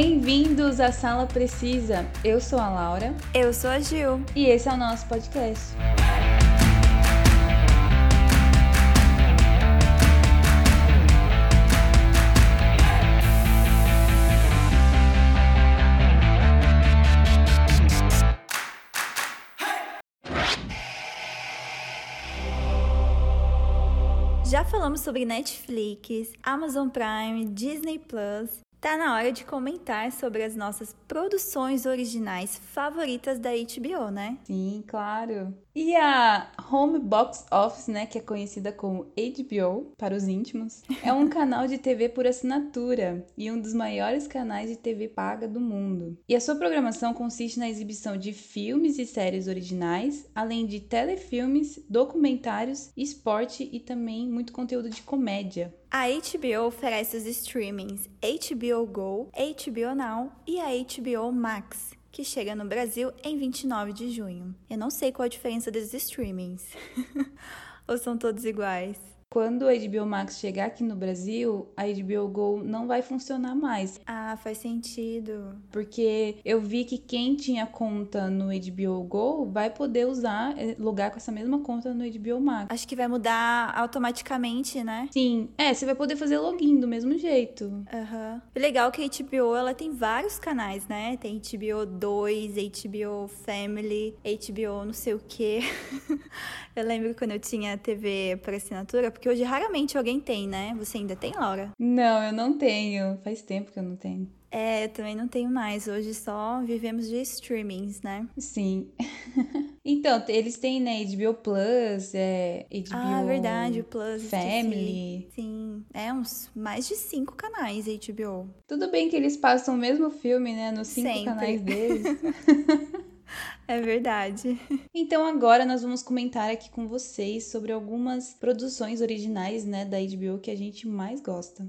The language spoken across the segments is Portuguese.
Bem-vindos à Sala Precisa. Eu sou a Laura. Eu sou a Gil. E esse é o nosso podcast. Já falamos sobre Netflix, Amazon Prime, Disney Plus Tá na hora de comentar sobre as nossas produções originais favoritas da HBO, né? Sim, claro. E a Home Box Office, né, que é conhecida como HBO para os íntimos, é um canal de TV por assinatura e um dos maiores canais de TV paga do mundo. E a sua programação consiste na exibição de filmes e séries originais, além de telefilmes, documentários, esporte e também muito conteúdo de comédia. A HBO oferece os streamings HBO Go, HBO Now e a HBO Max que chega no Brasil em 29 de junho. Eu não sei qual a diferença desses streamings. Ou são todos iguais? Quando a HBO Max chegar aqui no Brasil, a HBO Go não vai funcionar mais. Ah, faz sentido. Porque eu vi que quem tinha conta no HBO Go vai poder usar, eh, logar com essa mesma conta no HBO Max. Acho que vai mudar automaticamente, né? Sim. É, você vai poder fazer login do mesmo jeito. Aham. Uhum. Legal que a HBO, ela tem vários canais, né? Tem HBO 2, HBO Family, HBO não sei o quê. eu lembro quando eu tinha TV por assinatura, porque hoje raramente alguém tem, né? Você ainda tem, Laura? Não, eu não tenho. Faz tempo que eu não tenho. É, eu também não tenho mais. Hoje só vivemos de streamings, né? Sim. então, eles têm, né, HBO Plus, é, HBO Ah, verdade, o Plus. Family. Sim, é uns mais de cinco canais HBO. Tudo bem que eles passam o mesmo filme, né, nos cinco Sempre. canais deles. É verdade. Então agora nós vamos comentar aqui com vocês sobre algumas produções originais, né, da HBO que a gente mais gosta.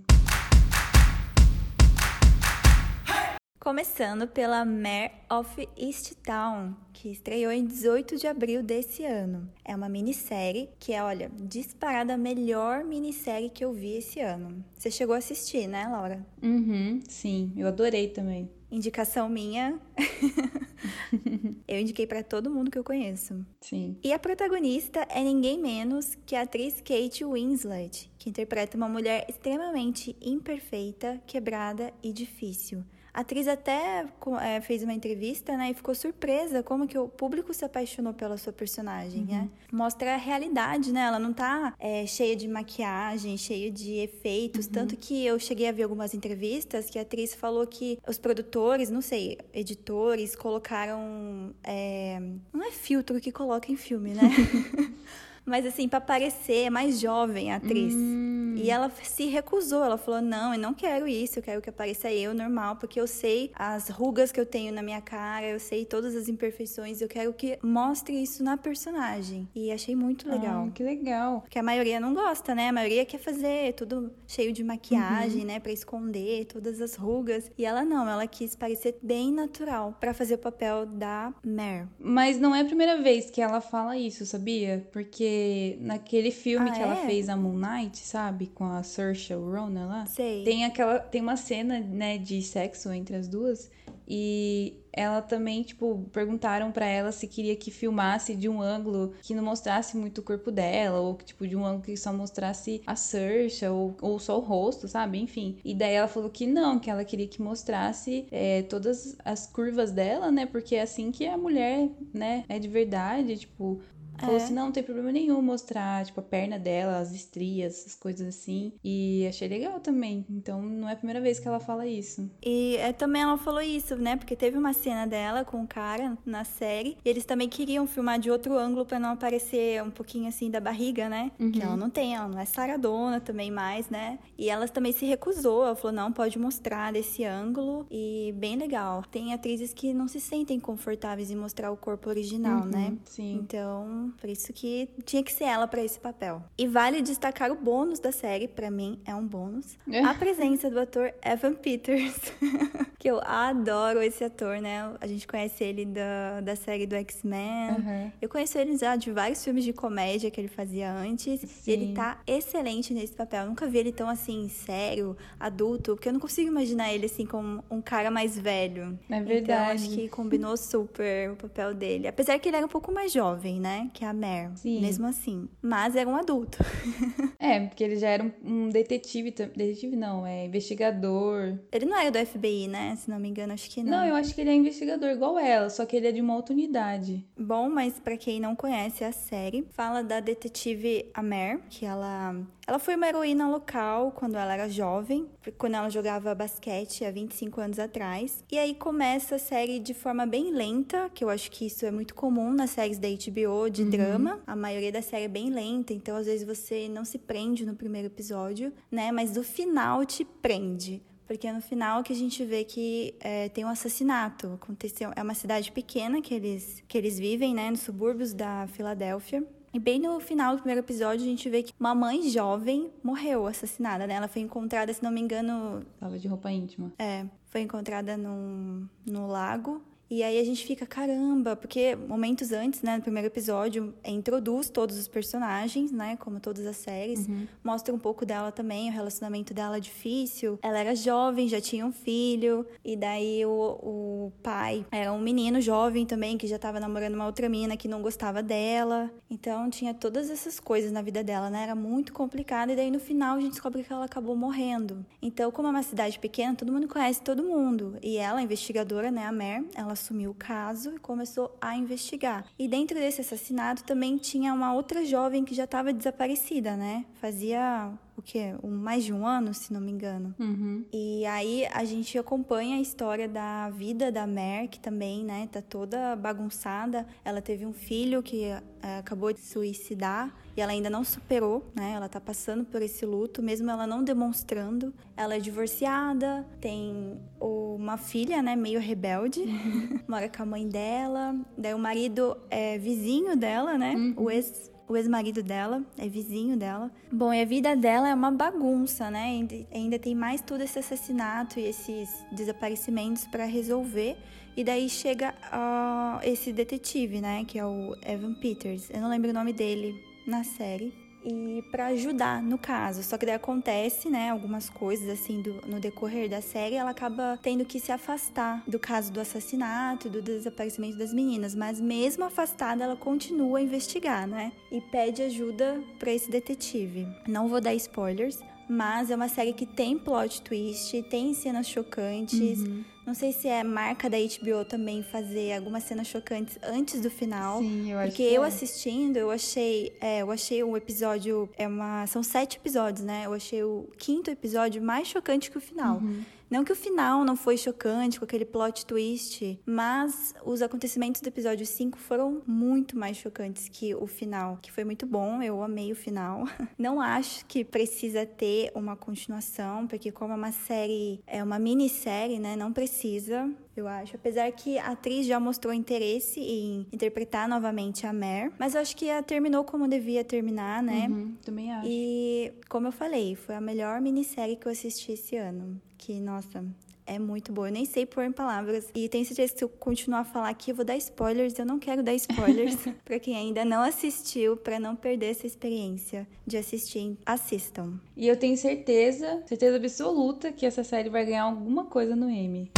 Começando pela Mare of Easttown, que estreou em 18 de abril desse ano. É uma minissérie que é, olha, disparada a melhor minissérie que eu vi esse ano. Você chegou a assistir, né, Laura? Uhum, sim, eu adorei também. Indicação minha. eu indiquei para todo mundo que eu conheço. Sim. E a protagonista é ninguém menos que a atriz Kate Winslet, que interpreta uma mulher extremamente imperfeita, quebrada e difícil. A atriz até é, fez uma entrevista, né, e ficou surpresa como que o público se apaixonou pela sua personagem, né? uhum. né? Mostra a realidade, né? Ela não tá é, cheia de maquiagem, cheia de efeitos, uhum. tanto que eu cheguei a ver algumas entrevistas que a atriz falou que os produtores, não sei, editores, colocaram... É, não é filtro que coloca em filme, né? Mas assim, para parecer mais jovem a atriz. Hum. E ela se recusou. Ela falou: não, eu não quero isso, eu quero que apareça eu normal, porque eu sei as rugas que eu tenho na minha cara, eu sei todas as imperfeições, eu quero que mostre isso na personagem. E achei muito legal. Ah, que legal. Porque a maioria não gosta, né? A maioria quer fazer tudo cheio de maquiagem, uhum. né? Pra esconder todas as rugas. E ela não, ela quis parecer bem natural para fazer o papel da Mare. Mas não é a primeira vez que ela fala isso, sabia? Porque naquele filme ah, que é? ela fez, a Moon Knight, sabe? Com a Saoirse Ronan lá. Sei. Tem aquela... Tem uma cena, né, de sexo entre as duas. E ela também, tipo, perguntaram para ela se queria que filmasse de um ângulo que não mostrasse muito o corpo dela, ou tipo, de um ângulo que só mostrasse a Saoirse, ou, ou só o rosto, sabe? Enfim. E daí ela falou que não, que ela queria que mostrasse é, todas as curvas dela, né? Porque é assim que a mulher, né, é de verdade, tipo, Falou é. assim, não, não tem problema nenhum mostrar, tipo, a perna dela, as estrias, essas coisas assim. E achei legal também. Então, não é a primeira vez que ela fala isso. E é, também ela falou isso, né? Porque teve uma cena dela com o cara na série. E eles também queriam filmar de outro ângulo para não aparecer um pouquinho assim da barriga, né? Uhum. Que ela não tem, ela não é saradona também mais, né? E ela também se recusou. Ela falou, não, pode mostrar desse ângulo. E bem legal. Tem atrizes que não se sentem confortáveis em mostrar o corpo original, uhum, né? Sim. Então, por isso que tinha que ser ela para esse papel. E vale destacar o bônus da série, para mim é um bônus, é. a presença do ator Evan Peters. que eu adoro esse ator, né? A gente conhece ele da, da série do X-Men. Uhum. Eu conheço ele já de vários filmes de comédia que ele fazia antes. Sim. E ele tá excelente nesse papel. Eu nunca vi ele tão assim, sério, adulto, porque eu não consigo imaginar ele assim como um cara mais velho. É Então verdade. acho que combinou super o papel dele. Apesar que ele era um pouco mais jovem, né? Que a Mer. Sim. Mesmo assim. Mas era um adulto. É, porque ele já era um, um detetive. Detetive não, é investigador. Ele não era do FBI, né? Se não me engano, acho que não. Não, eu acho que ele é investigador igual ela, só que ele é de uma outra unidade. Bom, mas pra quem não conhece a série, fala da detetive Amer, que ela ela foi uma heroína local quando ela era jovem, quando ela jogava basquete há 25 anos atrás. E aí começa a série de forma bem lenta, que eu acho que isso é muito comum nas séries da HBO de drama. A maioria da série é bem lenta, então às vezes você não se prende no primeiro episódio, né? Mas o final te prende. Porque é no final que a gente vê que é, tem um assassinato. Aconteceu. É uma cidade pequena que eles, que eles vivem, né? Nos subúrbios da Filadélfia. E bem no final do primeiro episódio, a gente vê que uma mãe jovem morreu assassinada, né? Ela foi encontrada, se não me engano, Tava de roupa íntima. é, foi encontrada num, no lago. E aí a gente fica, caramba, porque momentos antes, né, no primeiro episódio, é, introduz todos os personagens, né, como todas as séries. Mostra um pouco dela também, o relacionamento dela é difícil. Ela era jovem, já tinha um filho. E daí o, o pai era um menino jovem também, que já tava namorando uma outra mina que não gostava dela. Então tinha todas essas coisas na vida dela, né? Era muito complicado. E daí no final a gente descobre que ela acabou morrendo. Então, como é uma cidade pequena, todo mundo conhece todo mundo. E ela, a investigadora, né, a Mer, ela assumiu o caso e começou a investigar. E dentro desse assassinato também tinha uma outra jovem que já estava desaparecida, né? Fazia o quê? Um, mais de um ano, se não me engano. Uhum. E aí a gente acompanha a história da vida da Mer, que também, né, tá toda bagunçada. Ela teve um filho que eh, acabou de suicidar e ela ainda não superou, né? Ela tá passando por esse luto, mesmo ela não demonstrando. Ela é divorciada, tem uma filha, né, meio rebelde, mora com a mãe dela. Daí o marido é vizinho dela, né? O ex o ex-marido dela é vizinho dela. Bom, e a vida dela é uma bagunça, né? Ainda, tem mais todo esse assassinato e esses desaparecimentos para resolver. E daí chega ah, esse detetive, né? Que é o Evan Peters. Eu não lembro o nome dele na série. E para ajudar no caso. Só que daí acontece, né, algumas coisas assim do, no decorrer da série, ela acaba tendo que se afastar do caso do assassinato, do desaparecimento das meninas, mas mesmo afastada, ela continua a investigar, né? E pede ajuda para esse detetive. Não vou dar spoilers, mas é uma série que tem plot twist, tem cenas chocantes. Não sei se é marca da HBO também fazer algumas cenas chocantes antes do final. Sim, eu acho Porque que eu é. assistindo, eu achei, é, eu achei o episódio é uma, são sete episódios, né? Eu achei o quinto episódio mais chocante que o final. Uhum. Não que o final não foi chocante com aquele plot twist, mas os acontecimentos do episódio 5 foram muito mais chocantes que o final, que foi muito bom, eu amei o final. Não acho que precisa ter uma continuação, porque como é uma série, é uma minissérie, né, não precisa, eu acho. Apesar que a atriz já mostrou interesse em interpretar novamente a Mer, mas eu acho que ela terminou como devia terminar, né? Uhum, também acho. E, como eu falei, foi a melhor minissérie que eu assisti esse ano. Que, nossa, é muito boa. Eu nem sei pôr em palavras. E tenho certeza que se eu continuar a falar aqui, eu vou dar spoilers. Eu não quero dar spoilers pra quem ainda não assistiu, pra não perder essa experiência de assistir. Assistam. E eu tenho certeza, certeza absoluta, que essa série vai ganhar alguma coisa no Emmy.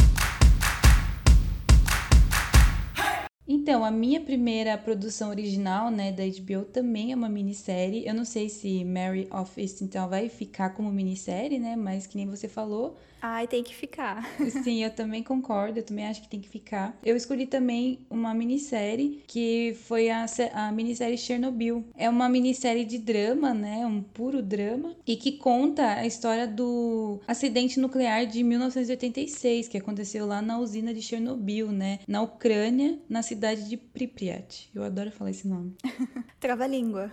Então, a minha primeira produção original, né, da HBO também é uma minissérie. Eu não sei se Mary of Eastontown vai ficar como minissérie, né, mas que nem você falou, Ai, tem que ficar. Sim, eu também concordo, eu também acho que tem que ficar. Eu escolhi também uma minissérie que foi a, a minissérie Chernobyl. É uma minissérie de drama, né? Um puro drama. E que conta a história do acidente nuclear de 1986, que aconteceu lá na usina de Chernobyl, né? Na Ucrânia, na cidade de Pripyat. Eu adoro falar esse nome. Trava-língua.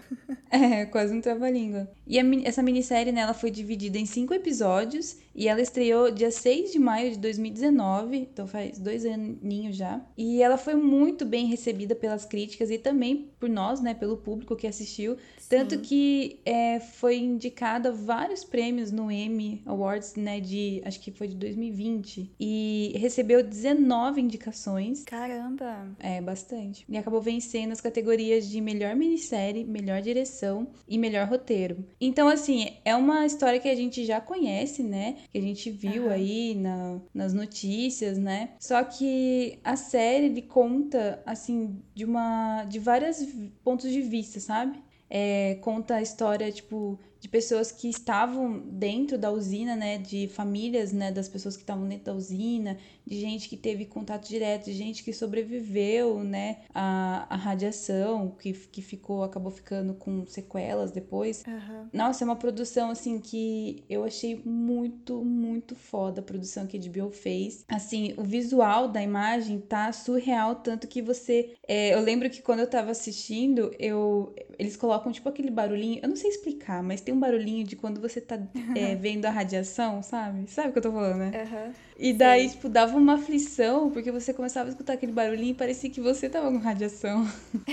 É, quase um trava-língua. E a, essa minissérie, né, ela foi dividida em cinco episódios e ela estreou dia 6 de maio de 2019, então faz dois aninhos já. E ela foi muito bem recebida pelas críticas e também por nós, né, pelo público que assistiu. Sim. Tanto que é, foi indicada vários prêmios no Emmy Awards, né, de acho que foi de 2020. E recebeu 19 indicações. Caramba! É, bastante. E acabou vencendo as categorias de melhor minissérie, melhor direção e melhor roteiro. Então, assim, é uma história que a gente já conhece, né? Que a gente viu uhum. aí na, nas notícias, né? Só que a série ele conta, assim, de uma. de vários pontos de vista, sabe? É, conta a história, tipo, de pessoas que estavam dentro da usina, né, de famílias, né, das pessoas que estavam dentro da usina, de gente que teve contato direto, de gente que sobreviveu, né, à, à radiação, que, que ficou, acabou ficando com sequelas depois. Uhum. Nossa, é uma produção, assim, que eu achei muito, muito foda a produção que a HBO fez. Assim, o visual da imagem tá surreal, tanto que você... É, eu lembro que quando eu tava assistindo, eu... Eles colocam, tipo, aquele barulhinho, eu não sei explicar, mas tem um barulhinho de quando você tá é, vendo a radiação, sabe? Sabe o que eu tô falando, né? Uhum. E daí, Sim. tipo, dava uma aflição, porque você começava a escutar aquele barulhinho e parecia que você tava com radiação.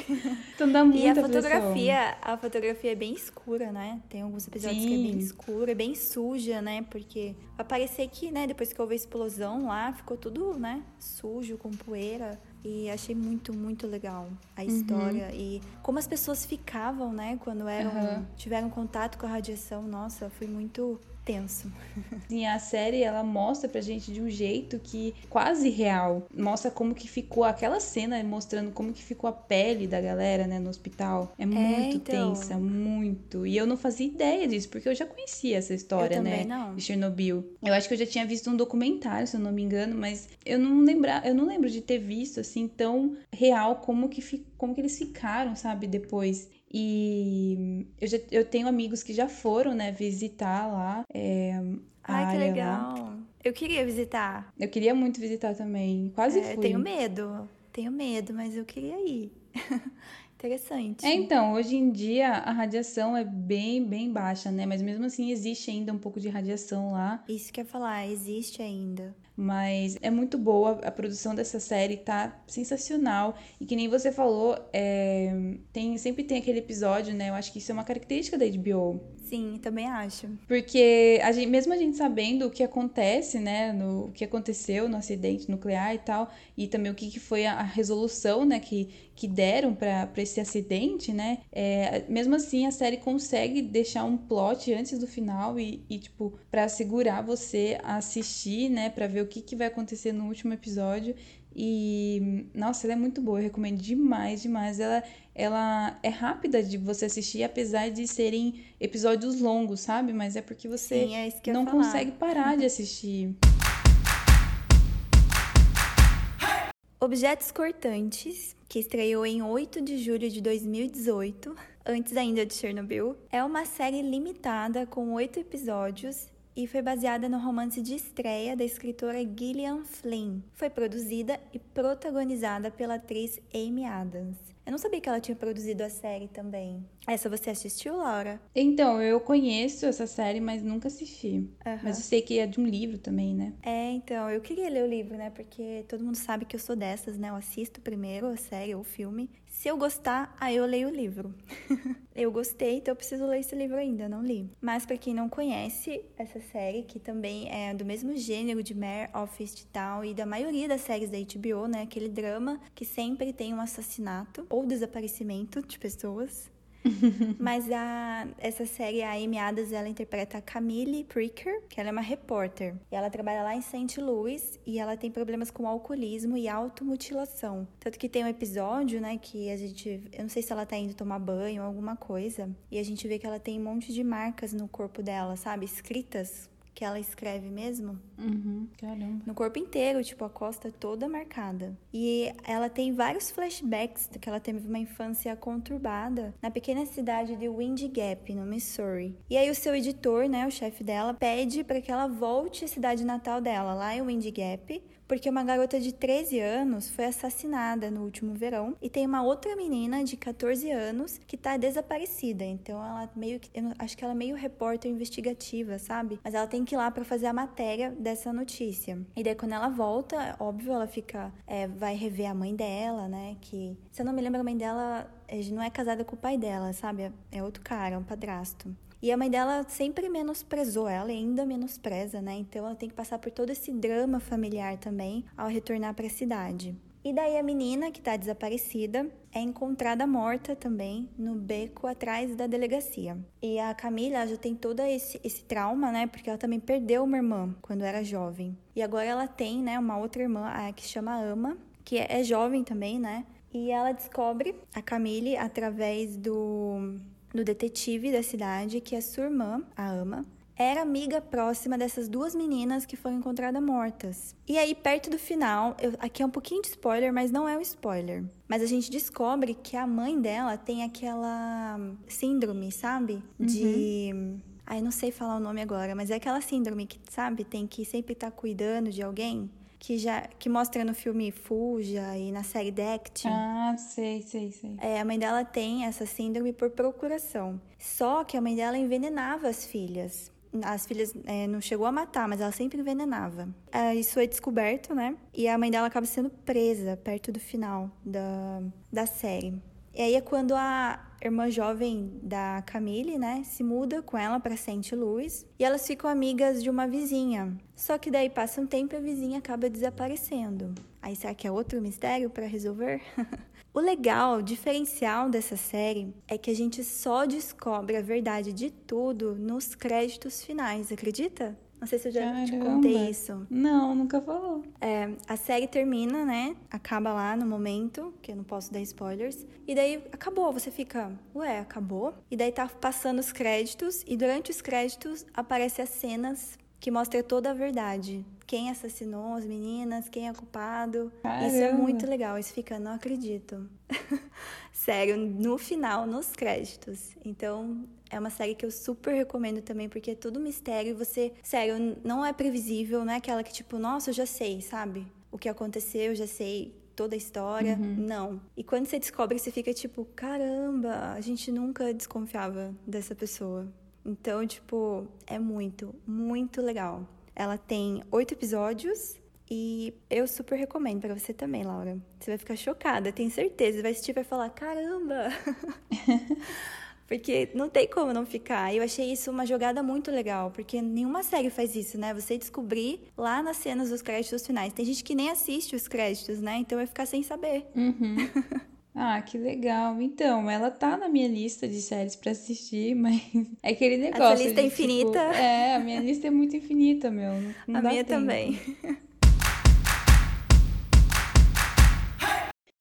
então dá muita E a fotografia, aflição. a fotografia é bem escura, né? Tem alguns episódios Sim. que é bem escura, bem suja, né? Porque vai parecer que, né, depois que houve a explosão lá, ficou tudo, né, sujo, com poeira. E achei muito, muito legal a uhum. história. Uhum. E como as pessoas ficavam, né, quando eram, uhum. tiveram contato com a radiação. Nossa, foi muito tenso. Sim, a série ela mostra pra gente de um jeito que quase real. Mostra como que ficou aquela cena mostrando como que ficou a pele da galera, né, no hospital. É, é muito então... tensa, muito. E eu não fazia ideia disso, porque eu já conhecia essa história, né, não. de Chernobyl. Eu acho que eu já tinha visto um documentário, se eu não me engano, mas eu não lembrar, eu não lembro de ter visto assim tão real como que como que eles ficaram, sabe, depois. E eu, já, eu tenho amigos que já foram, né, visitar lá. É, Ai, que legal. Lá. Eu queria visitar. Eu queria muito visitar também. Quase é, fui. Tenho medo. Tenho medo, mas eu queria ir. Interessante. É, então, hoje em dia a radiação é bem, bem baixa, né? Mas mesmo assim existe ainda um pouco de radiação lá. Isso que eu ia falar, existe ainda. Mas é muito boa, a produção dessa série tá sensacional. E que nem você falou, é... tem, sempre tem aquele episódio, né? Eu acho que isso é uma característica da HBO. Sim, também acho. Porque a gente, mesmo a gente sabendo o que acontece, né? No, o que aconteceu no acidente nuclear e tal, e também o que, que foi a, a resolução, né? Que, que deram para esse acidente, né? É, mesmo assim, a série consegue deixar um plot antes do final e, e tipo, para segurar você a assistir, né? Pra ver o que, que vai acontecer no último episódio. E, nossa, ela é muito boa, eu recomendo demais, demais. Ela, ela é rápida de você assistir, apesar de serem episódios longos, sabe? Mas é porque você Sim, é não consegue parar de assistir. Objetos Cortantes, que estreou em 8 de julho de 2018, antes ainda de Chernobyl, é uma série limitada com oito episódios e foi baseada no romance de estreia da escritora Gillian Flynn. Foi produzida e protagonizada pela atriz Amy Adams. Eu não sabia que ela tinha produzido a série também. Essa você assistiu, Laura? Então, eu conheço essa série, mas nunca assisti. Uhum. Mas eu sei que é de um livro também, né? É, então, eu queria ler o livro, né? Porque todo mundo sabe que eu sou dessas, né? Eu assisto primeiro a série ou o filme. Se eu gostar, aí eu leio o livro. eu gostei, então eu preciso ler esse livro ainda, não li. Mas para quem não conhece essa série, que também é do mesmo gênero de Mare of Easttown e da maioria das séries da HBO, né? Aquele drama que sempre tem um assassinato ou desaparecimento de pessoas. Mas a, essa série, a Amy Adams, ela interpreta a Camille Pricker, que ela é uma repórter. E ela trabalha lá em St. Louis e ela tem problemas com alcoolismo e automutilação. Tanto que tem um episódio, né, que a gente... Eu não sei se ela tá indo tomar banho ou alguma coisa. E a gente vê que ela tem um monte de marcas no corpo dela, sabe? Escritas que ela escreve mesmo. Uhum, caramba. No corpo inteiro, tipo, a costa toda marcada. E ela tem vários flashbacks que ela teve uma infância conturbada na pequena cidade de Wind Gap, no Missouri. E aí o seu editor, né, o chefe dela, pede para que ela volte à cidade natal dela, lá em Wind Gap, porque uma garota de 13 anos foi assassinada no último verão e tem uma outra menina de 14 anos que tá desaparecida. Então ela meio que. Eu acho que ela é meio repórter investigativa, sabe? Mas ela tem que ir lá para fazer a matéria dessa notícia. E daí quando ela volta, óbvio, ela fica. É, vai rever a mãe dela, né? Que. Se eu não me lembro, a mãe dela é, não é casada com o pai dela, sabe? É outro cara, é um padrasto. E a mãe dela sempre menosprezou ela e ainda menospreza, né? Então ela tem que passar por todo esse drama familiar também ao retornar para a cidade. E daí a menina que está desaparecida é encontrada morta também no beco atrás da delegacia. E a Camila já tem todo esse, esse trauma, né? Porque ela também perdeu uma irmã quando era jovem. E agora ela tem, né, uma outra irmã, a que chama Ama, que é, é jovem também, né? E ela descobre a Camille através do do detetive da cidade que a sua irmã, a Ama, era amiga próxima dessas duas meninas que foram encontradas mortas. E aí, perto do final, eu, aqui é um pouquinho de spoiler, mas não é um spoiler. Mas a gente descobre que a mãe dela tem aquela síndrome, sabe? De. Uhum. Ai, não sei falar o nome agora, mas é aquela síndrome que, sabe, tem que sempre estar tá cuidando de alguém que já que mostra no filme Fuja e na série Dect. Ah, sei, sei, sei. É, a mãe dela tem essa síndrome por procuração. Só que a mãe dela envenenava as filhas. As filhas é, não chegou a matar, mas ela sempre envenenava. É, isso foi descoberto, né? E a mãe dela acaba sendo presa perto do final da, da série. E aí é quando a irmã jovem da Camille, né, se muda com ela para St. Louis e elas ficam amigas de uma vizinha. Só que daí passa um tempo e a vizinha acaba desaparecendo. Aí será que é outro mistério para resolver? o legal, o diferencial dessa série é que a gente só descobre a verdade de tudo nos créditos finais, acredita? Não sei se eu já Caramba. te contei isso. Não, nunca falou. É, a série termina, né? Acaba lá no momento, que eu não posso dar spoilers. E daí acabou, você fica, ué, acabou? E daí tá passando os créditos, e durante os créditos aparecem as cenas que mostram toda a verdade. Quem assassinou as meninas, quem é culpado. Caramba. Isso é muito legal. Isso fica, não acredito. Sério, no final, nos créditos. Então, é uma série que eu super recomendo também, porque é tudo mistério e você, sério, não é previsível, não é aquela que tipo, nossa, eu já sei, sabe? O que aconteceu, eu já sei toda a história. Uhum. Não. E quando você descobre, você fica tipo, caramba, a gente nunca desconfiava dessa pessoa. Então, tipo, é muito, muito legal. Ela tem oito episódios e eu super recomendo para você também, Laura. Você vai ficar chocada, tenho certeza. Vai assistir e vai falar: caramba! Porque não tem como não ficar. Eu achei isso uma jogada muito legal, porque nenhuma série faz isso, né? Você descobrir lá nas cenas dos créditos finais. Tem gente que nem assiste os créditos, né? Então vai ficar sem saber. Uhum. Ah, que legal. Então, ela tá na minha lista de séries para assistir, mas é aquele negócio. A sua lista de, é infinita? Tipo, é, a minha lista é muito infinita, meu. Não a minha tempo. também.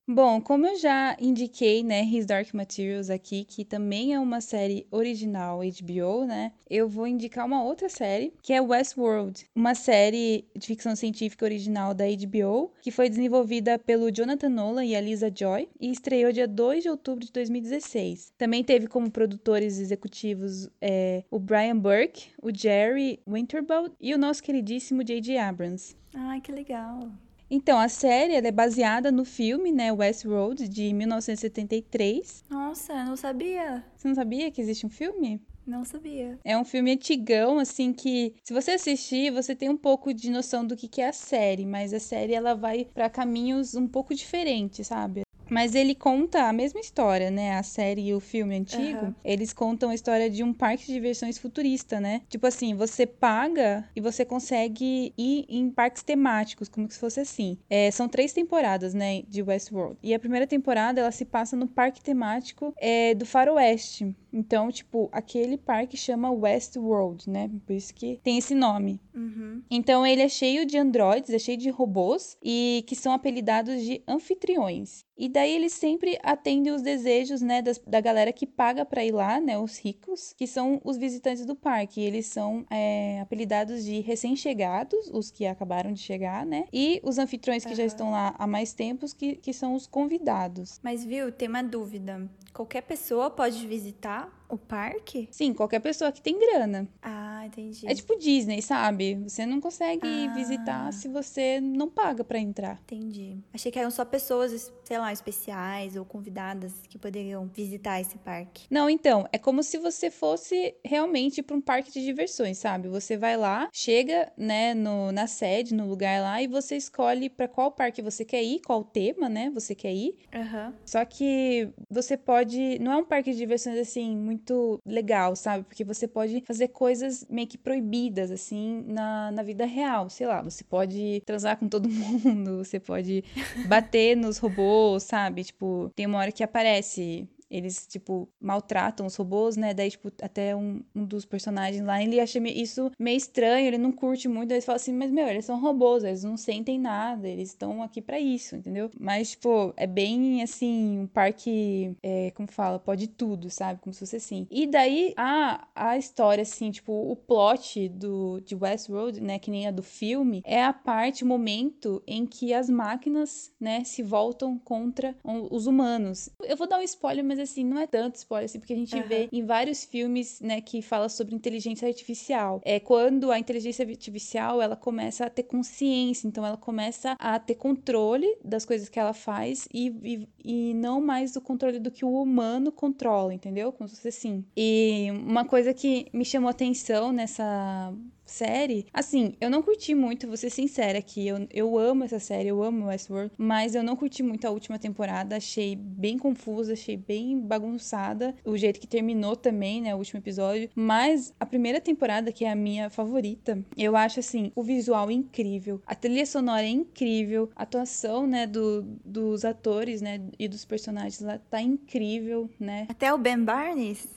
Bom, como eu já indiquei, né, His Dark Materials aqui, que também é uma série original HBO, né? Eu vou indicar uma outra série, que é Westworld, uma série de ficção científica original da HBO, que foi desenvolvida pelo Jonathan Nolan e a Lisa Joy e estreou dia 2 de outubro de 2016. Também teve como produtores executivos é, o Brian Burke, o Jerry Winterbolt e o nosso queridíssimo J.J. Abrams. Ai, que legal! Então, a série é baseada no filme, né, Westworld, de 1973. Nossa, eu não sabia. Você não sabia que existe um filme? Não sabia. É um filme antigão, assim, que se você assistir, você tem um pouco de noção do que, que é a série, mas a série ela vai para caminhos um pouco diferentes, sabe? Mas ele conta a mesma história, né? A série e o filme antigo, uhum. eles contam a história de um parque de diversões futurista, né? Tipo assim, você paga e você consegue ir em parques temáticos, como se fosse assim. É, são três temporadas, né, de Westworld. E a primeira temporada, ela se passa no parque temático é, do faroeste. Então, tipo, aquele parque chama Westworld, né? Por isso que tem esse nome. Uhum. Então, ele é cheio de androides, é cheio de robôs e que são apelidados de anfitriões. E daí eles sempre atendem os desejos, né, das, da galera que paga para ir lá, né, os ricos, que são os visitantes do parque. Eles são é, apelidados de recém-chegados, os que acabaram de chegar, né, e os anfitriões que uhum. já estão lá há mais tempos, que, que são os convidados. Mas viu, tem uma dúvida. Qualquer pessoa pode visitar o parque? Sim, qualquer pessoa que tem grana. Ah, entendi. É tipo Disney, sabe? Você não consegue Ah. visitar se você não paga pra entrar. Entendi. Achei que eram só pessoas, sei lá, especiais ou convidadas que poderiam visitar esse parque. Não, então, é como se você fosse realmente para um parque de diversões, sabe? Você vai lá, chega, né, no, na sede, no lugar lá, e você escolhe para qual parque você quer ir, qual tema, né, você quer ir. Aham. Só que você pode. Não é um parque de diversões assim muito legal, sabe? Porque você pode fazer coisas meio que proibidas, assim, na, na vida real. Sei lá, você pode transar com todo mundo, você pode bater nos robôs, sabe? Tipo, tem uma hora que aparece. Eles, tipo, maltratam os robôs, né? Daí, tipo, até um, um dos personagens lá, ele acha isso meio estranho, ele não curte muito. Aí eles falam assim, mas, meu, eles são robôs, eles não sentem nada, eles estão aqui pra isso, entendeu? Mas, tipo, é bem, assim, um parque, é, como fala, pode tudo, sabe? Como se fosse assim. E daí, a, a história, assim, tipo, o plot do, de Westworld, né? Que nem a do filme, é a parte, o momento em que as máquinas, né, se voltam contra os humanos. Eu vou dar um spoiler, mas assim, não é tanto spoiler, assim, porque a gente Aham. vê em vários filmes, né, que fala sobre inteligência artificial. É quando a inteligência artificial, ela começa a ter consciência, então ela começa a ter controle das coisas que ela faz e, e, e não mais o controle do que o humano controla, entendeu? Como se fosse assim. E uma coisa que me chamou atenção nessa série, assim, eu não curti muito, vou ser sincera aqui, eu, eu amo essa série, eu amo Westworld, mas eu não curti muito a última temporada, achei bem confusa, achei bem bagunçada, o jeito que terminou também, né, o último episódio, mas a primeira temporada, que é a minha favorita, eu acho, assim, o visual incrível, a trilha sonora é incrível, a atuação, né, do, dos atores, né, e dos personagens lá tá incrível, né, Até o Ben Barnes?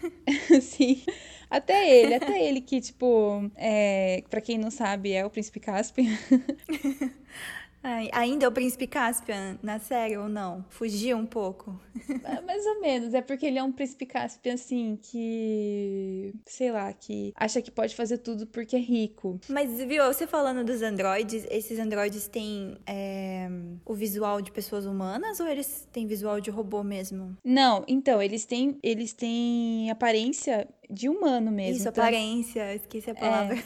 Sim. Até ele, até ele que, tipo, é, pra quem não sabe, é o Príncipe Caspian. Ai, ainda é o Príncipe Caspian na série ou não? Fugiu um pouco. É, Mais ou menos, é porque ele é um Príncipe Caspian, assim, que, sei lá, que acha que pode fazer tudo porque é rico. Mas, viu, você falando dos androides, esses androides têm é, o visual de pessoas humanas ou eles têm visual de robô mesmo? Não, então, eles têm, eles têm aparência de humano mesmo. Isso, tanto- aparência, esqueci a palavra.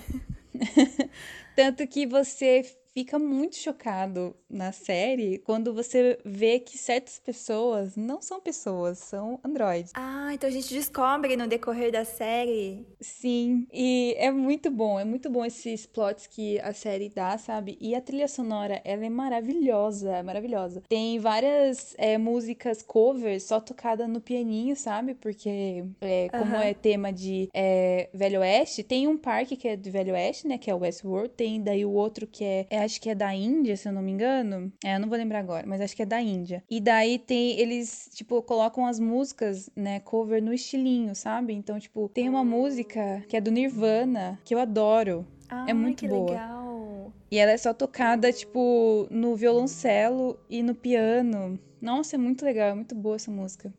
Tanto que você fica muito chocado na série quando você vê que certas pessoas não são pessoas, são androides. Ah, então a gente descobre no decorrer da série. Sim, e é muito bom, é muito bom esses plots que a série dá, sabe? E a trilha sonora, ela é maravilhosa, é maravilhosa. Tem várias é, músicas covers só tocada no pianinho, sabe? Porque é, como é tema de é, Velho Oeste, tem um parque que é do Velho Oeste, né? Que é o Westworld, tem daí o outro que é, é, acho que é da Índia, se eu não me engano. É, eu não vou lembrar agora, mas acho que é da Índia. E daí tem, eles, tipo, colocam as músicas, né, cover no estilinho, sabe? Então, tipo, tem uma música que é do Nirvana, que eu adoro. Ah, muito que boa. legal. E ela é só tocada, tipo, no violoncelo e no piano. Nossa, é muito legal, é muito boa essa música.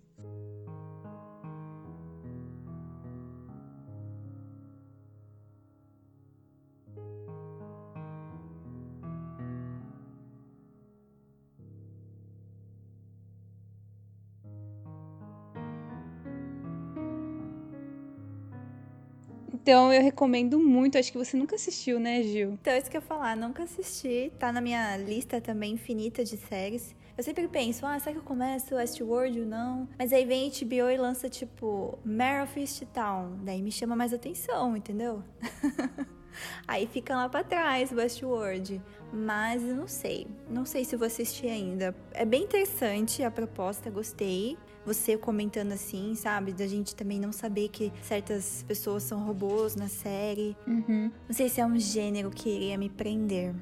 Então eu recomendo muito. Acho que você nunca assistiu, né, Gil? Então, isso que eu falar, nunca assisti. Tá na minha lista também infinita de séries. Eu sempre penso, ah, será que eu começo Westworld ou não? Mas aí vem HBO e lança, tipo, Mare of Easttown. Daí me chama mais atenção, entendeu? aí fica lá pra trás Westworld. Mas não sei. Não sei se vou assistir ainda. É bem interessante a proposta, gostei. Você comentando assim, sabe? Da gente também não saber que certas pessoas são robôs na série. Uhum. Não sei se é um gênero que iria me prender.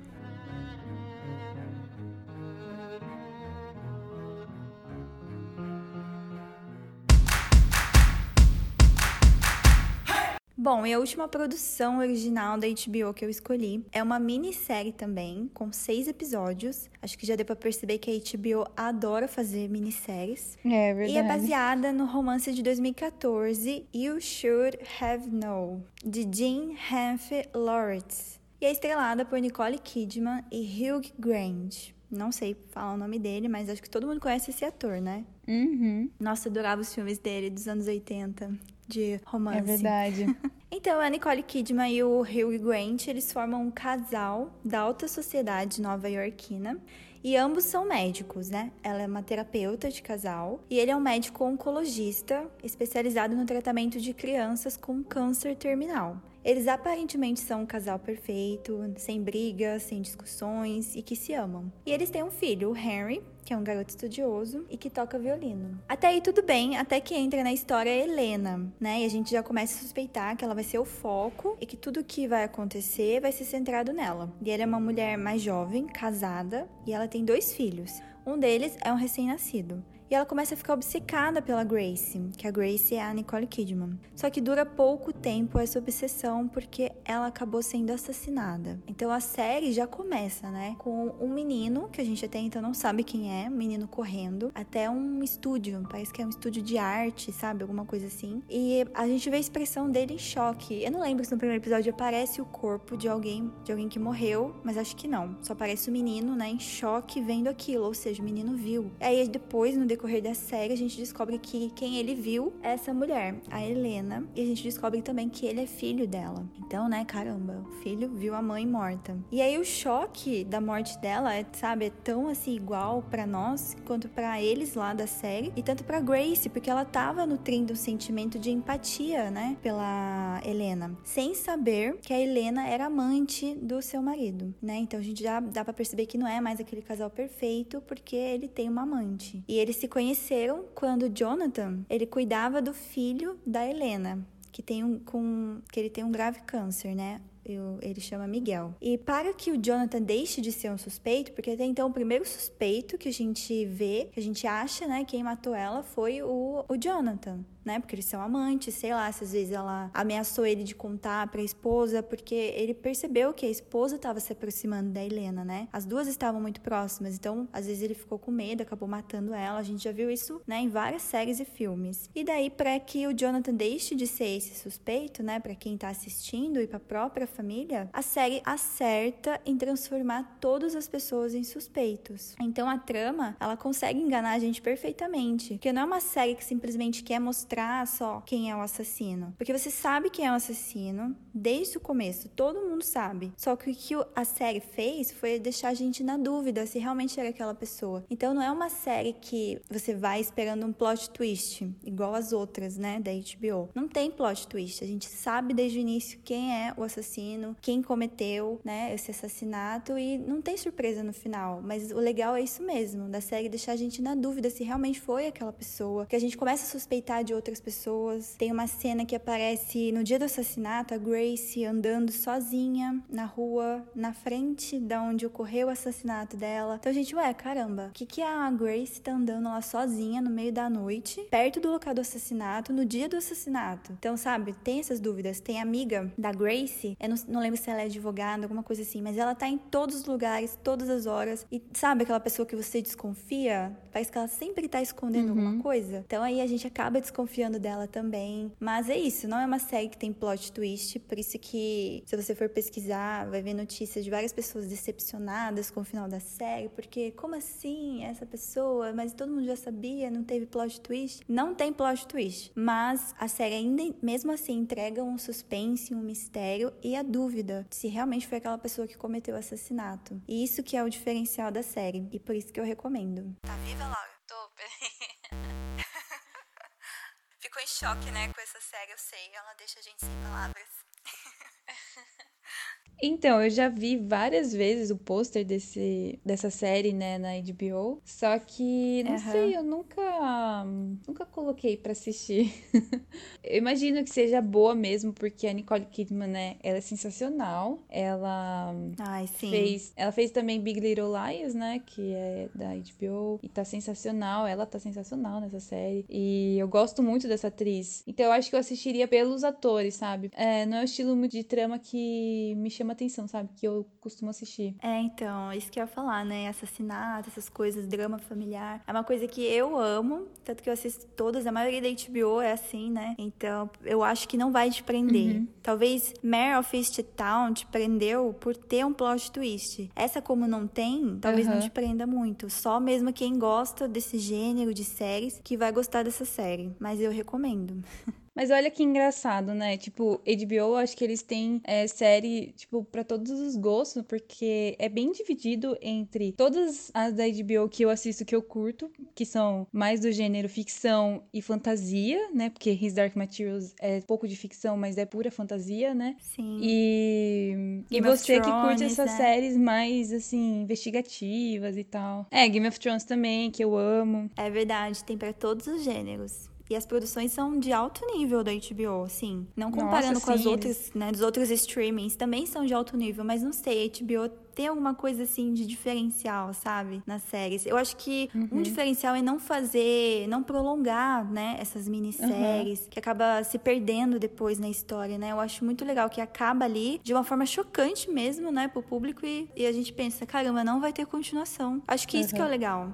Bom, e a última produção original da HBO que eu escolhi é uma minissérie também, com seis episódios. Acho que já deu pra perceber que a HBO adora fazer minisséries. É verdade. E é baseada no romance de 2014, You Should Have Known, de Jean Hanfe Lawrence. E é estrelada por Nicole Kidman e Hugh Grant. Não sei falar o nome dele, mas acho que todo mundo conhece esse ator, né? Uhum. Nossa, adorava os filmes dele dos anos 80, de romance. É verdade. Então, a Nicole Kidman e o Hugh Grant, eles formam um casal da alta sociedade nova-iorquina e ambos são médicos, né? Ela é uma terapeuta de casal e ele é um médico oncologista especializado no tratamento de crianças com câncer terminal. Eles aparentemente são um casal perfeito, sem brigas, sem discussões e que se amam. E eles têm um filho, o Henry, que é um garoto estudioso e que toca violino. Até aí tudo bem, até que entra na história Helena, né? E a gente já começa a suspeitar que ela vai ser o foco e que tudo que vai acontecer vai ser centrado nela. E ela é uma mulher mais jovem, casada, e ela tem dois filhos. Um deles é um recém-nascido. E ela começa a ficar obcecada pela Grace, que a Grace é a Nicole Kidman. Só que dura pouco tempo essa obsessão porque ela acabou sendo assassinada. Então a série já começa, né, com um menino que a gente até então não sabe quem é, um menino correndo até um estúdio, parece que é um estúdio de arte, sabe, alguma coisa assim. E a gente vê a expressão dele em choque. Eu não lembro se no primeiro episódio aparece o corpo de alguém, de alguém que morreu, mas acho que não. Só aparece o menino, né, em choque vendo aquilo, ou seja, o menino viu. Aí depois no decorrer da série, a gente descobre que quem ele viu é essa mulher, a Helena, e a gente descobre também que ele é filho dela. Então, né, caramba, o filho viu a mãe morta. E aí o choque da morte dela é, sabe, é tão assim igual para nós quanto para eles lá da série e tanto para Grace, porque ela tava nutrindo um sentimento de empatia, né, pela Helena, sem saber que a Helena era amante do seu marido, né? Então a gente já dá para perceber que não é mais aquele casal perfeito porque ele tem uma amante. E eles se conheceram quando Jonathan, ele cuidava do filho da Helena, que tem um com que ele tem um grave câncer, né? Ele chama Miguel. E para que o Jonathan deixe de ser um suspeito, porque até então o primeiro suspeito que a gente vê, que a gente acha, né, quem matou ela foi o, o Jonathan né? Porque eles são amantes, sei lá, se às vezes ela ameaçou ele de contar pra esposa, porque ele percebeu que a esposa estava se aproximando da Helena, né? As duas estavam muito próximas, então às vezes ele ficou com medo, acabou matando ela. A gente já viu isso, né, em várias séries e filmes. E daí, para que o Jonathan deixe de ser esse suspeito, né, para quem tá assistindo e pra própria família, a série acerta em transformar todas as pessoas em suspeitos. Então a trama, ela consegue enganar a gente perfeitamente, porque não é uma série que simplesmente quer mostrar mostrar só quem é o assassino. Porque você sabe quem é o assassino desde o começo, todo mundo sabe. Só que o que a série fez foi deixar a gente na dúvida se realmente era aquela pessoa. Então não é uma série que você vai esperando um plot twist, igual as outras, né, da HBO. Não tem plot twist. A gente sabe desde o início quem é o assassino, quem cometeu, né, esse assassinato e não tem surpresa no final. Mas o legal é isso mesmo, da série deixar a gente na dúvida se realmente foi aquela pessoa, que a gente começa a suspeitar de outras pessoas. Tem uma cena que aparece no dia do assassinato, a Grace andando sozinha na rua, na frente da onde ocorreu o assassinato dela. Então, gente, ué, caramba, o que, que a Grace tá andando lá sozinha no meio da noite, perto do local do assassinato, no dia do assassinato? Então, sabe, tem essas dúvidas. Tem amiga da Grace, eu não, não lembro se ela é advogada, alguma coisa assim, mas ela tá em todos os lugares, todas as horas. E sabe aquela pessoa que você desconfia? Parece que ela sempre tá escondendo uhum. alguma coisa. Então aí a gente acaba desconfiando desconfiando dela também. Mas é isso, não é uma série que tem plot twist, por isso que se você for pesquisar, vai ver notícias de várias pessoas decepcionadas com o final da série, porque como assim essa pessoa, mas todo mundo já sabia, não teve plot twist? Não tem plot twist, mas a série ainda mesmo assim entrega um suspense, um mistério e a dúvida se realmente foi aquela pessoa que cometeu o assassinato. E isso que é o diferencial da série, e por isso que eu recomendo. Tá viva, Laura? Tô. ficou em choque, né, com essa série, eu sei. Ela deixa a gente sem palavras. Então, eu já vi várias vezes o pôster desse dessa série, né, na HBO. Só que, não uhum. sei, eu nunca nunca coloquei para assistir. eu imagino que seja boa mesmo, porque a Nicole Kidman, né, ela é sensacional. Ela Ai, sim. fez, ela fez também Big Little Lies, né, que é da HBO, e tá sensacional. Ela tá sensacional nessa série. E eu gosto muito dessa atriz. Então, eu acho que eu assistiria pelos atores, sabe? É, não é o estilo muito de trama que me chama chama atenção, sabe? Que eu costumo assistir. É, então, isso que eu ia falar, né? Assassinato, essas coisas, drama familiar. É uma coisa que eu amo, tanto que eu assisto todas, a maioria da HBO é assim, né? Então, eu acho que não vai te prender. Uhum. Talvez Mare of East Town te prendeu por ter um plot twist. Essa, como não tem, talvez uhum. não te prenda muito. Só mesmo quem gosta desse gênero de séries que vai gostar dessa série. Mas eu recomendo. Mas olha que engraçado, né? Tipo, HBO, acho que eles têm é, série, tipo, para todos os gostos, porque é bem dividido entre todas as da HBO que eu assisto que eu curto, que são mais do gênero ficção e fantasia, né? Porque His Dark Materials é pouco de ficção, mas é pura fantasia, né? Sim. E, e você Thrones, que curte essas né? séries mais, assim, investigativas e tal. É, Game of Thrones também, que eu amo. É verdade, tem para todos os gêneros. E as produções são de alto nível da HBO, assim. Não comparando Nossa, com sim, as outras, né, dos outros streamings, também são de alto nível, mas não sei, a HBO tem alguma coisa assim de diferencial, sabe? Nas séries. Eu acho que uhum. um diferencial é não fazer, não prolongar, né, essas minisséries, uhum. que acaba se perdendo depois na história, né? Eu acho muito legal que acaba ali de uma forma chocante mesmo, né, pro público e, e a gente pensa, caramba, não vai ter continuação. Acho que uhum. isso que é o legal.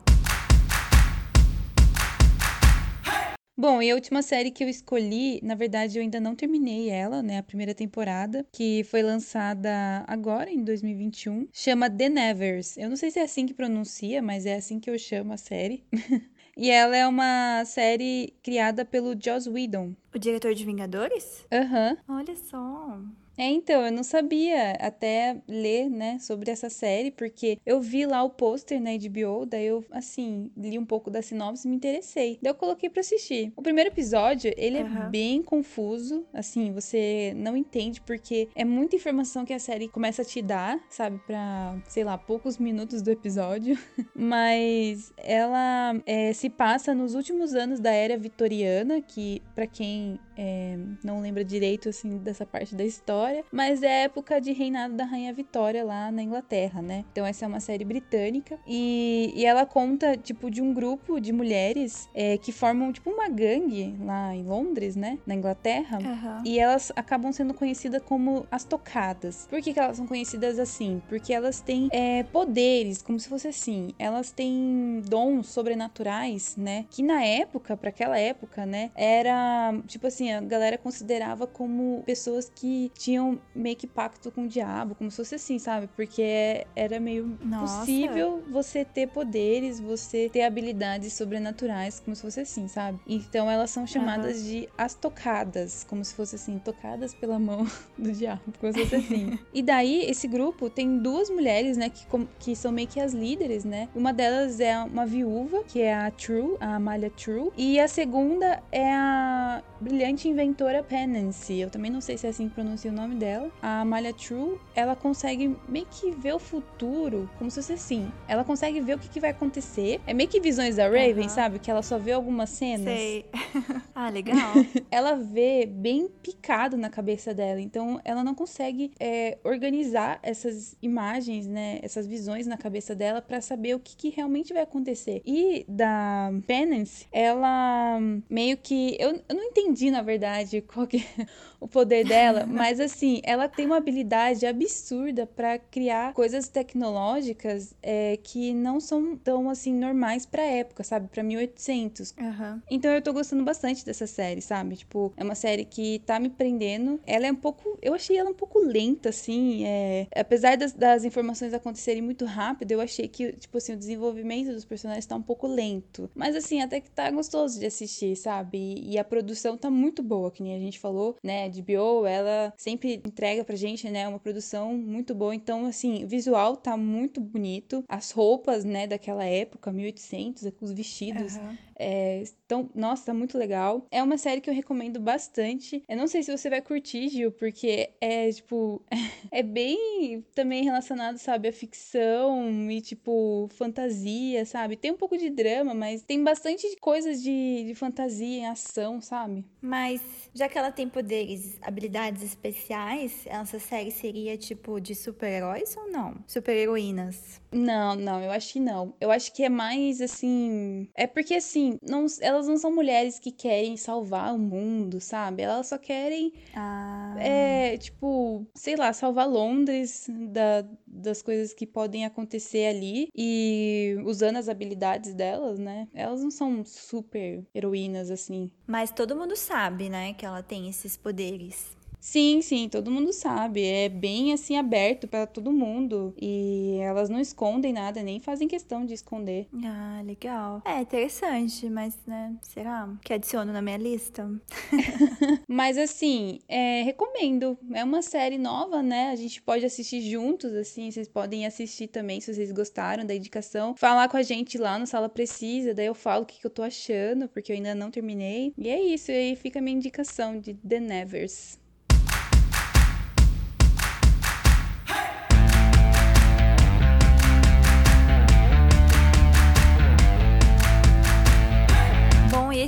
Bom, e a última série que eu escolhi, na verdade eu ainda não terminei ela, né, a primeira temporada, que foi lançada agora em 2021, chama The Nevers. Eu não sei se é assim que pronuncia, mas é assim que eu chamo a série. e ela é uma série criada pelo Joss Whedon. O diretor de Vingadores? Aham. Uhum. Olha só. É, então, eu não sabia até ler, né, sobre essa série, porque eu vi lá o pôster na HBO, daí eu, assim, li um pouco da sinopse e me interessei. Daí eu coloquei pra assistir. O primeiro episódio, ele uhum. é bem confuso, assim, você não entende, porque é muita informação que a série começa a te dar, sabe, pra, sei lá, poucos minutos do episódio. Mas ela é, se passa nos últimos anos da era vitoriana, que, para quem é, não lembra direito, assim, dessa parte da história, Vitória, mas é época de reinado da Rainha Vitória lá na Inglaterra, né? Então essa é uma série britânica e, e ela conta, tipo, de um grupo de mulheres é, que formam, tipo, uma gangue lá em Londres, né? Na Inglaterra. Uhum. E elas acabam sendo conhecidas como as tocadas. Por que, que elas são conhecidas assim? Porque elas têm é, poderes, como se fosse assim. Elas têm dons sobrenaturais, né? Que na época, para aquela época, né? Era, tipo assim, a galera considerava como pessoas que tinham tinham meio que pacto com o diabo, como se fosse assim, sabe? Porque era meio Nossa. possível você ter poderes, você ter habilidades sobrenaturais, como se fosse assim, sabe? Então elas são chamadas uhum. de as tocadas, como se fosse assim, tocadas pela mão do diabo, como se fosse assim. e daí, esse grupo tem duas mulheres, né, que, que são meio que as líderes, né? Uma delas é uma viúva, que é a True, a Amália True, e a segunda é a brilhante inventora Penance. Eu também não sei se é assim que pronuncia o nome nome dela, a Amalia True, ela consegue meio que ver o futuro, como se fosse assim. Ela consegue ver o que, que vai acontecer. É meio que visões da Raven, uhum. sabe? Que ela só vê algumas cenas. Sei. ah, legal. ela vê bem picado na cabeça dela. Então, ela não consegue é, organizar essas imagens, né? Essas visões na cabeça dela para saber o que, que realmente vai acontecer. E da Penance, ela meio que. Eu, eu não entendi, na verdade, qual que é o poder dela, mas assim, ela tem uma habilidade absurda para criar coisas tecnológicas é, que não são tão assim normais pra época, sabe? Pra 1800. Uhum. Então eu tô gostando bastante dessa série, sabe? Tipo, é uma série que tá me prendendo. Ela é um pouco. Eu achei ela um pouco lenta, assim. É... Apesar das, das informações acontecerem muito rápido, eu achei que, tipo assim, o desenvolvimento dos personagens tá um pouco lento. Mas assim, até que tá gostoso de assistir, sabe? E, e a produção tá muito boa, que nem a gente falou, né? De HBO, ela sempre entrega pra gente, né, uma produção muito boa. Então, assim, o visual tá muito bonito. As roupas, né, daquela época, 1800, os vestidos. Uhum. É, então, nossa, tá muito legal. É uma série que eu recomendo bastante. Eu não sei se você vai curtir, Gil, porque é, tipo, é bem também relacionado, sabe, a ficção e, tipo, fantasia, sabe? Tem um pouco de drama, mas tem bastante coisas de, de fantasia em ação, sabe? Mas, já que ela tem poderes, habilidades especiais, essa série seria, tipo, de super-heróis ou não? Super-heroínas? Não, não, eu acho que não. Eu acho que é mais, assim... É porque, assim, assim, não, elas não são mulheres que querem salvar o mundo, sabe? Elas só querem, ah. é, tipo, sei lá, salvar Londres da, das coisas que podem acontecer ali e usando as habilidades delas, né? Elas não são super heroínas assim. Mas todo mundo sabe, né, que ela tem esses poderes. Sim, sim, todo mundo sabe. É bem assim aberto para todo mundo. E elas não escondem nada, nem fazem questão de esconder. Ah, legal. É interessante, mas, né, será que adiciono na minha lista? mas assim, é, recomendo. É uma série nova, né? A gente pode assistir juntos, assim. Vocês podem assistir também se vocês gostaram da indicação. Falar com a gente lá no Sala Precisa, daí eu falo o que, que eu tô achando, porque eu ainda não terminei. E é isso, e aí fica a minha indicação de The Nevers.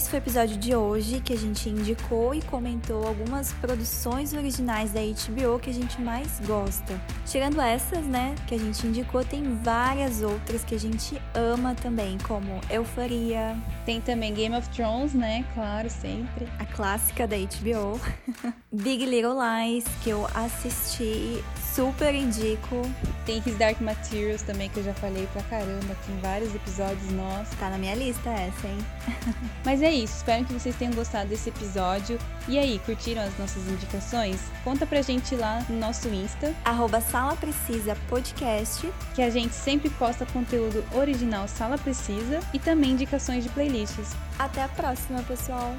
Esse foi o episódio de hoje que a gente indicou e comentou algumas produções originais da HBO que a gente mais gosta. Tirando essas, né, que a gente indicou, tem várias outras que a gente ama também, como Euforia. Tem também Game of Thrones, né? Claro, sempre. A clássica da HBO. Big Little Lies, que eu assisti super indico. Tem His Dark Materials também, que eu já falei pra caramba aqui em vários episódios nossos. Tá na minha lista essa, hein? Mas é isso, espero que vocês tenham gostado desse episódio. E aí, curtiram as nossas indicações? Conta pra gente lá no nosso Insta. Arroba Sala Precisa Podcast. Que a gente sempre posta conteúdo original Sala Precisa e também indicações de playlists. Até a próxima, pessoal!